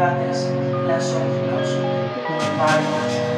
ciudades, las óvulos, barcos,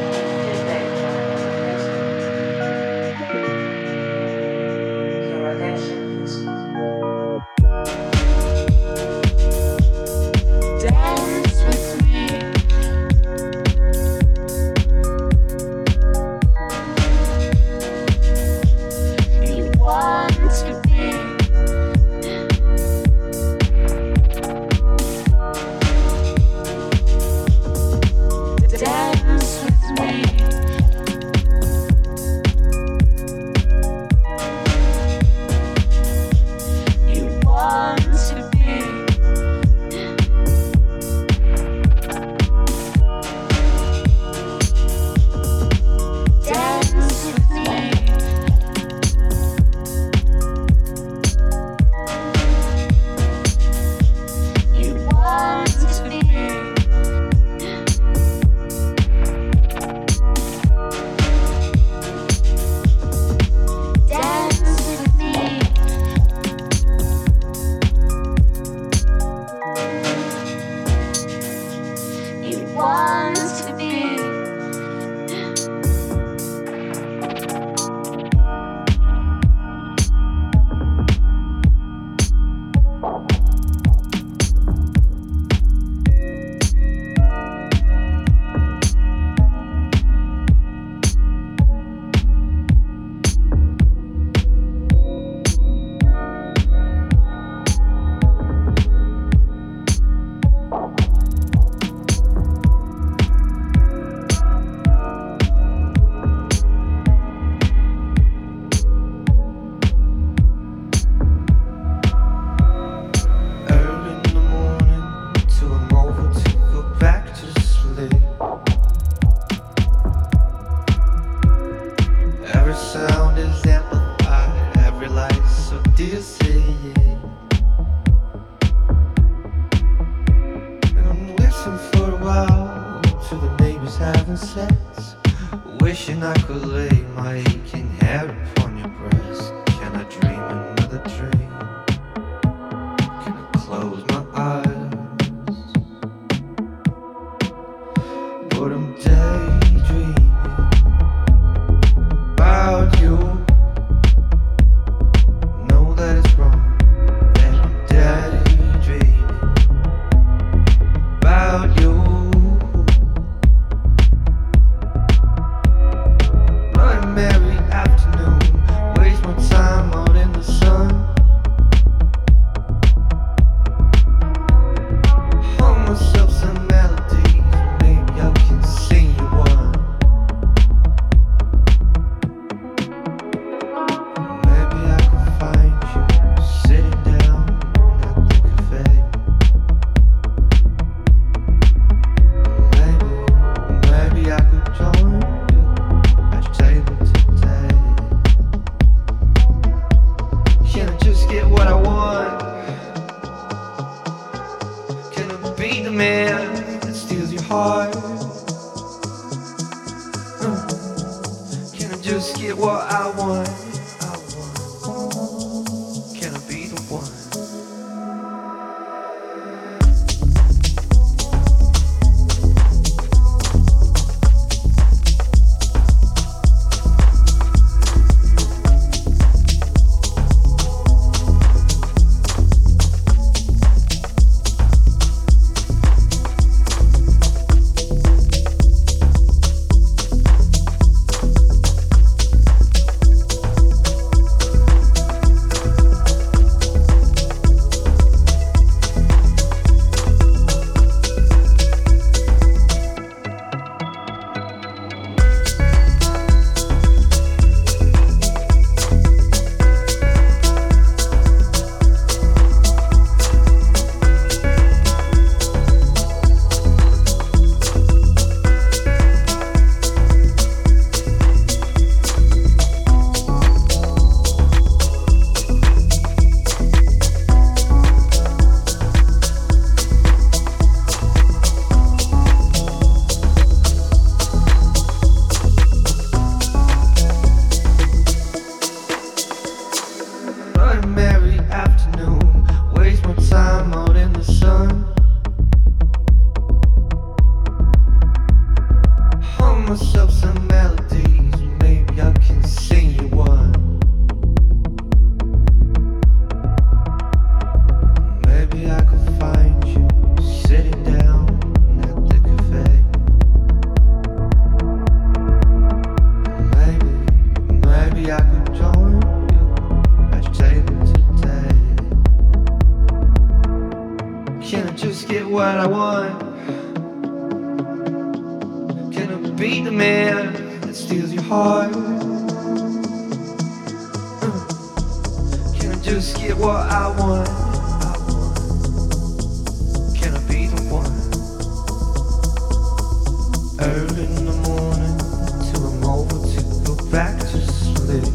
Early in the morning till I'm over to go back to sleep.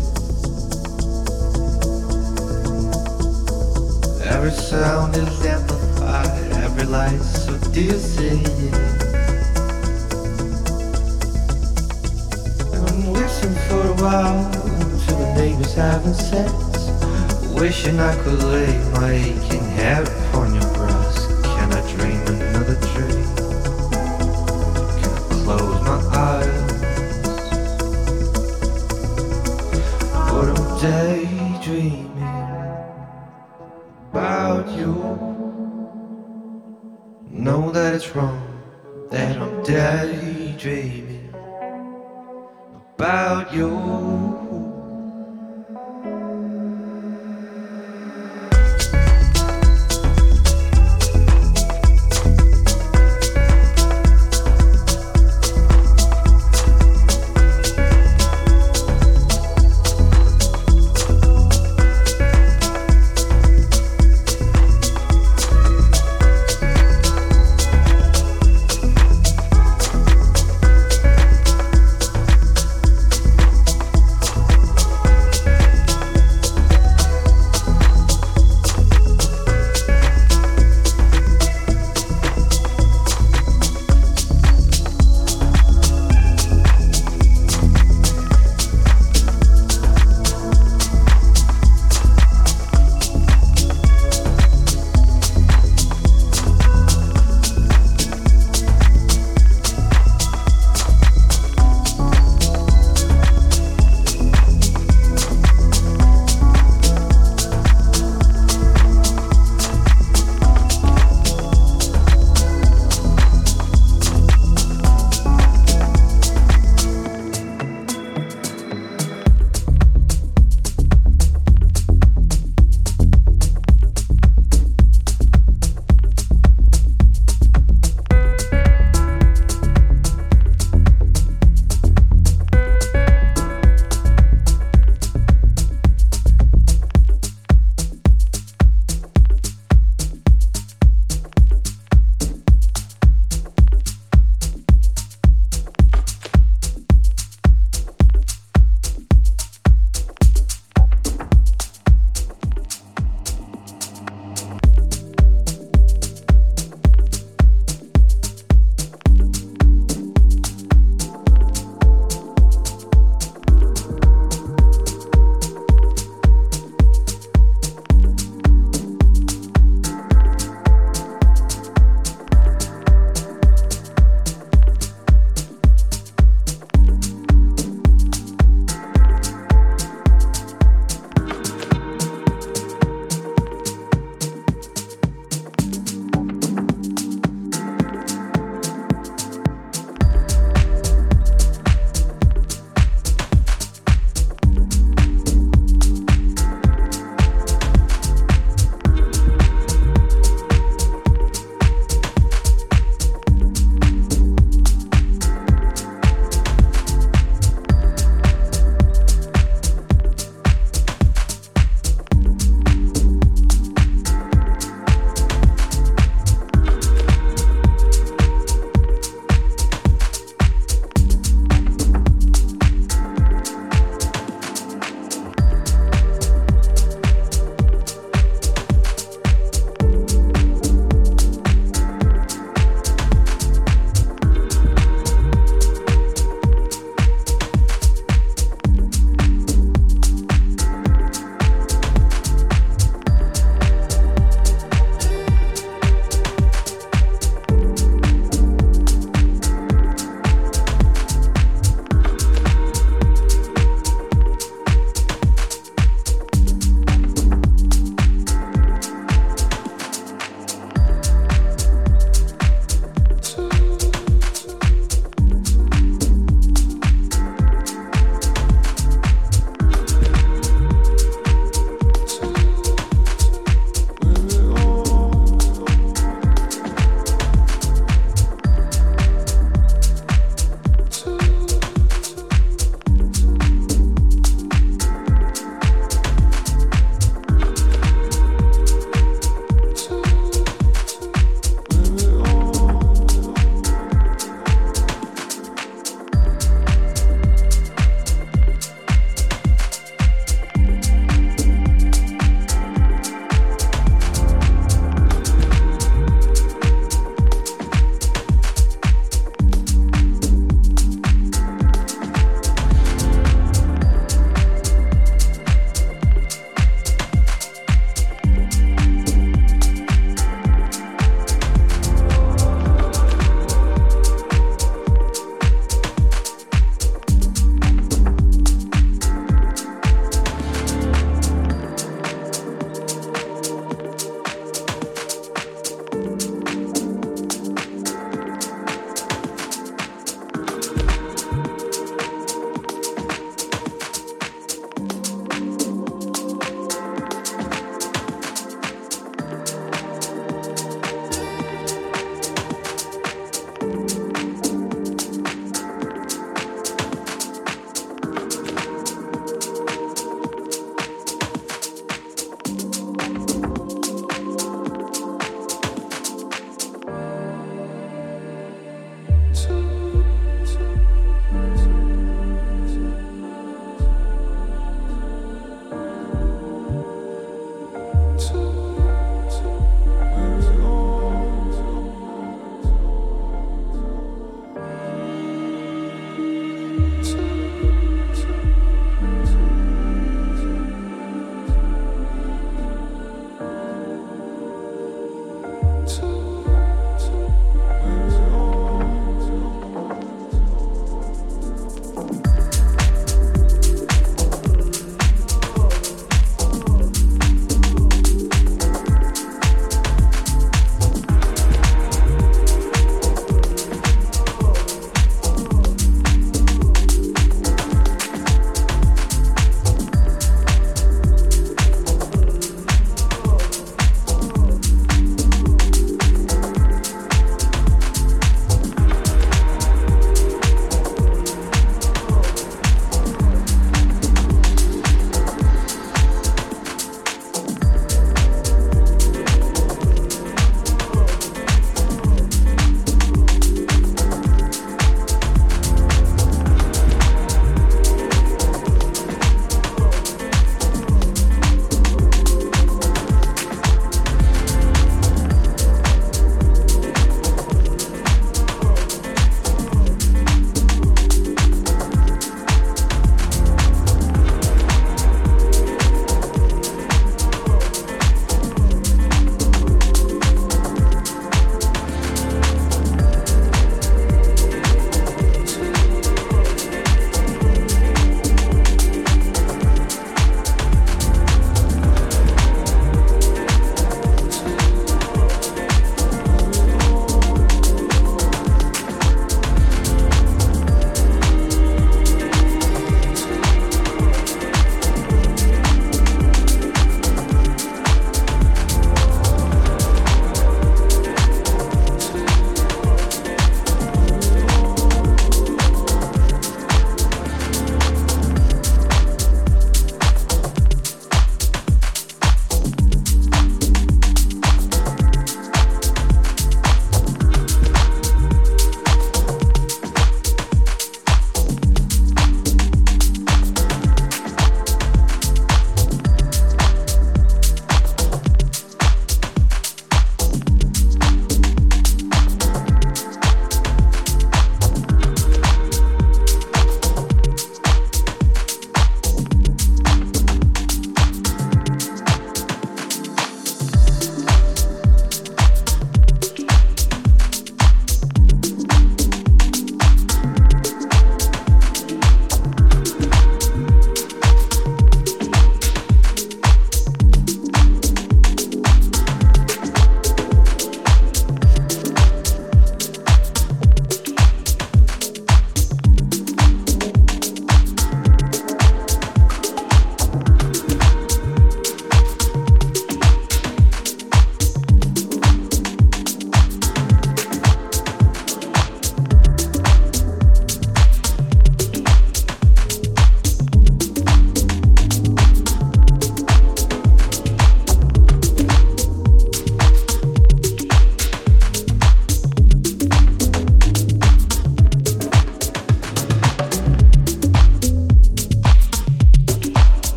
Every sound is amplified, every light so dizzy. And I'm listening for a while to the neighbors having sex. Wishing I could lay my aching head upon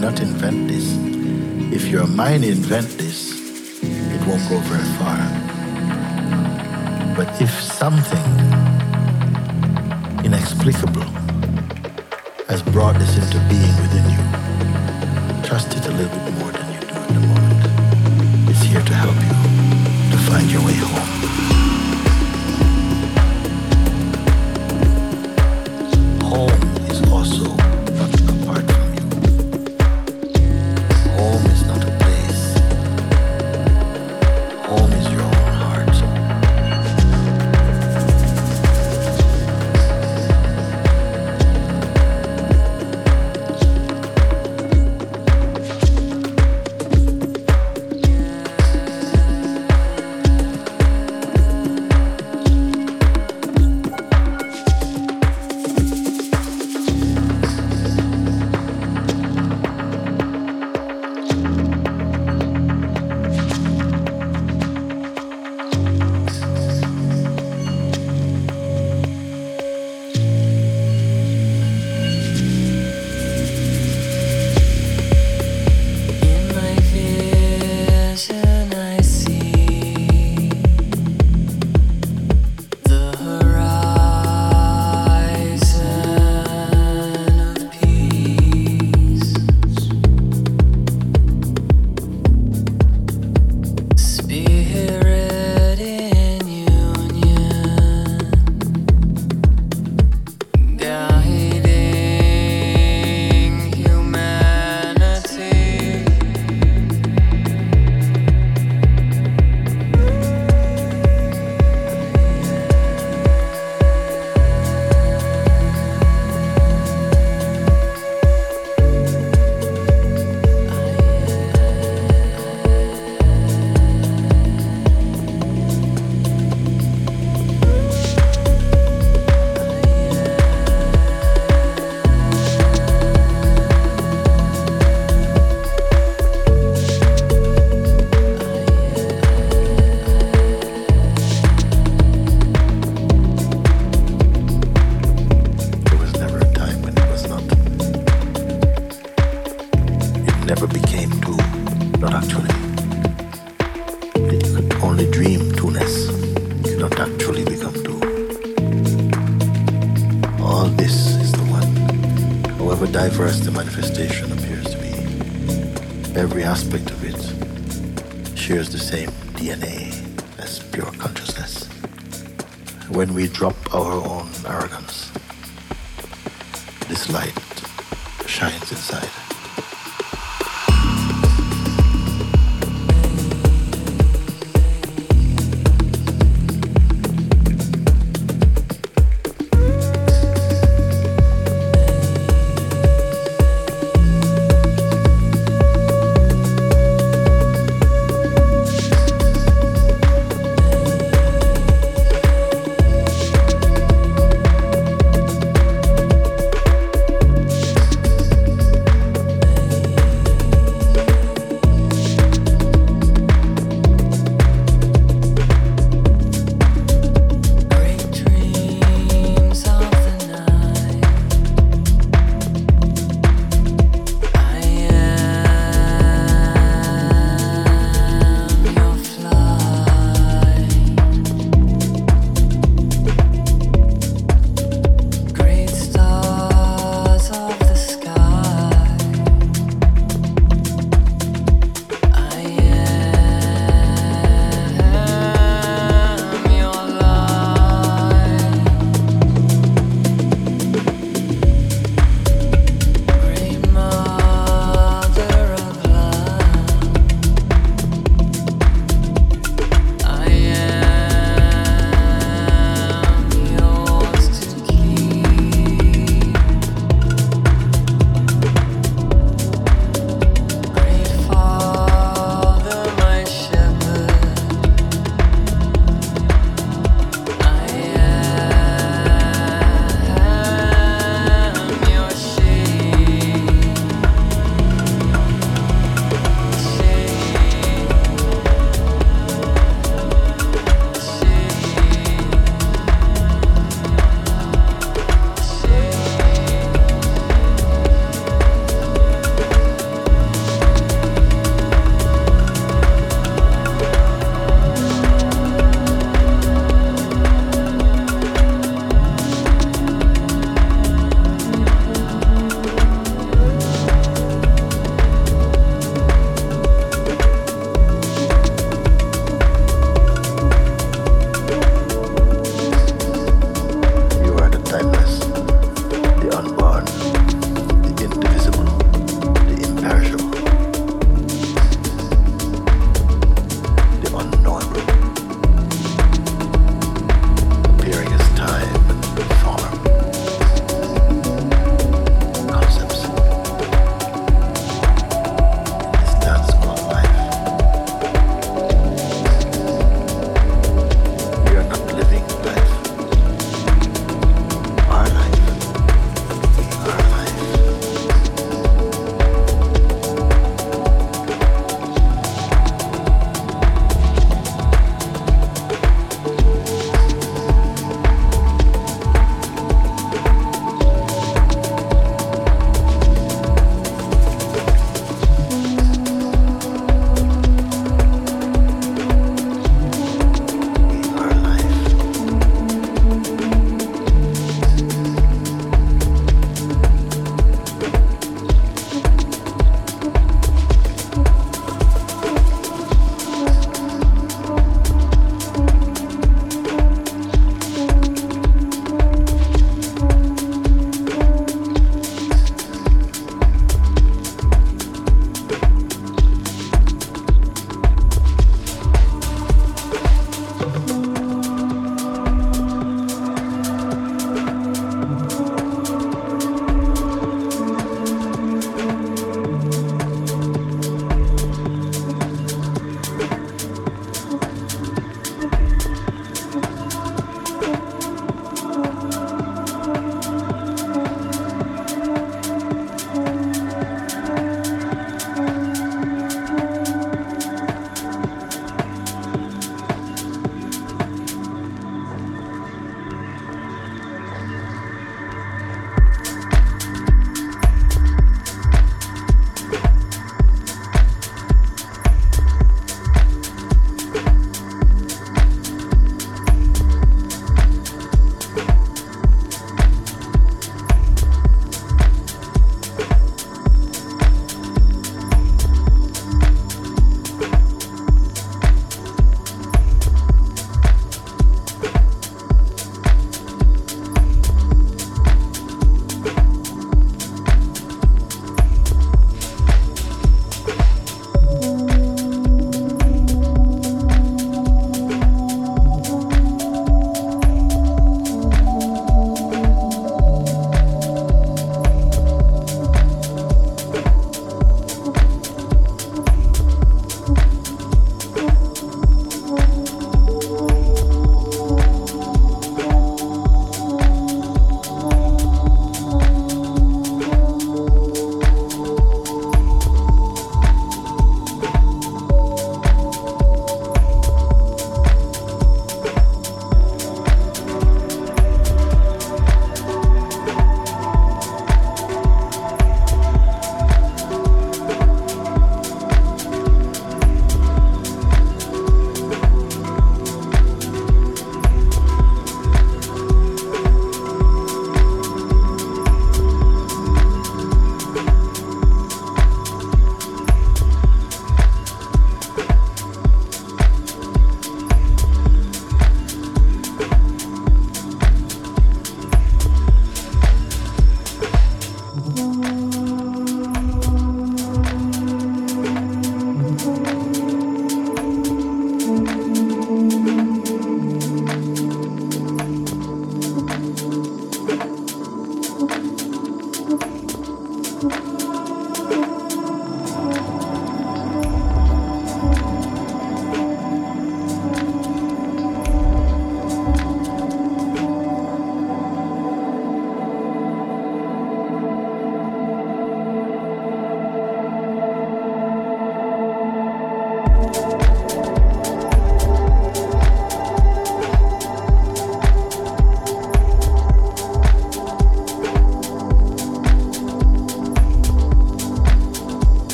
not invent this. If your mind invent this, it won't go very far. But if something inexplicable has brought this into being,